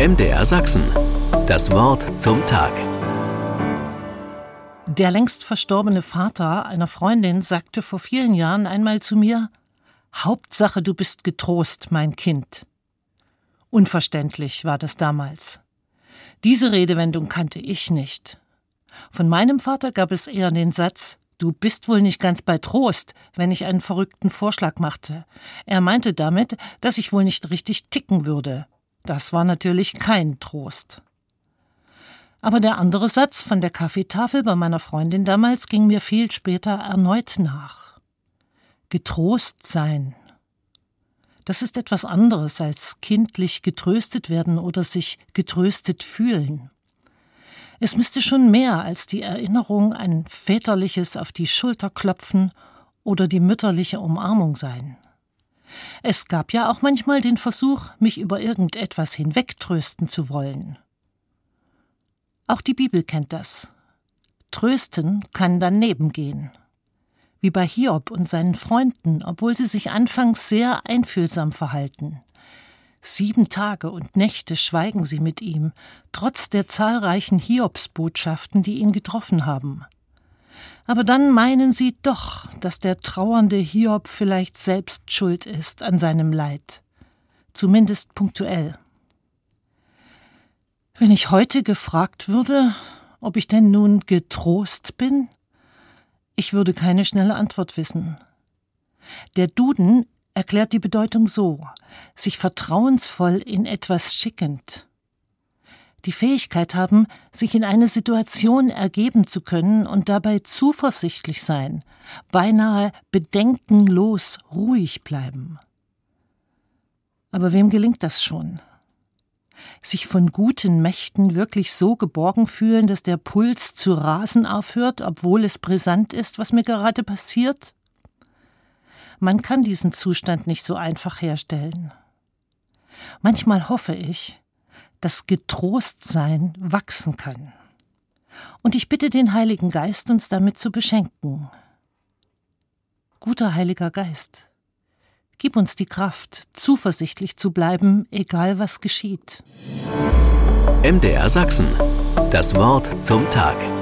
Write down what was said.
MDR Sachsen. Das Wort zum Tag. Der längst verstorbene Vater einer Freundin sagte vor vielen Jahren einmal zu mir Hauptsache du bist getrost, mein Kind. Unverständlich war das damals. Diese Redewendung kannte ich nicht. Von meinem Vater gab es eher den Satz Du bist wohl nicht ganz bei Trost, wenn ich einen verrückten Vorschlag machte. Er meinte damit, dass ich wohl nicht richtig ticken würde. Das war natürlich kein Trost. Aber der andere Satz von der Kaffeetafel bei meiner Freundin damals ging mir viel später erneut nach. Getrost sein. Das ist etwas anderes als kindlich getröstet werden oder sich getröstet fühlen. Es müsste schon mehr als die Erinnerung an väterliches auf die Schulter klopfen oder die mütterliche Umarmung sein. Es gab ja auch manchmal den Versuch, mich über irgendetwas hinwegtrösten zu wollen. Auch die Bibel kennt das. Trösten kann daneben gehen. Wie bei Hiob und seinen Freunden, obwohl sie sich anfangs sehr einfühlsam verhalten. Sieben Tage und Nächte schweigen sie mit ihm, trotz der zahlreichen Hiobsbotschaften, die ihn getroffen haben. Aber dann meinen sie doch, dass der trauernde Hiob vielleicht selbst schuld ist an seinem Leid, zumindest punktuell. Wenn ich heute gefragt würde, ob ich denn nun getrost bin, ich würde keine schnelle Antwort wissen. Der Duden erklärt die Bedeutung so sich vertrauensvoll in etwas schickend. Die Fähigkeit haben, sich in eine Situation ergeben zu können und dabei zuversichtlich sein, beinahe bedenkenlos ruhig bleiben. Aber wem gelingt das schon? Sich von guten Mächten wirklich so geborgen fühlen, dass der Puls zu rasen aufhört, obwohl es brisant ist, was mir gerade passiert? Man kann diesen Zustand nicht so einfach herstellen. Manchmal hoffe ich, dass Getrostsein wachsen kann. Und ich bitte den Heiligen Geist, uns damit zu beschenken. Guter Heiliger Geist, gib uns die Kraft, zuversichtlich zu bleiben, egal was geschieht. MDR Sachsen. Das Wort zum Tag.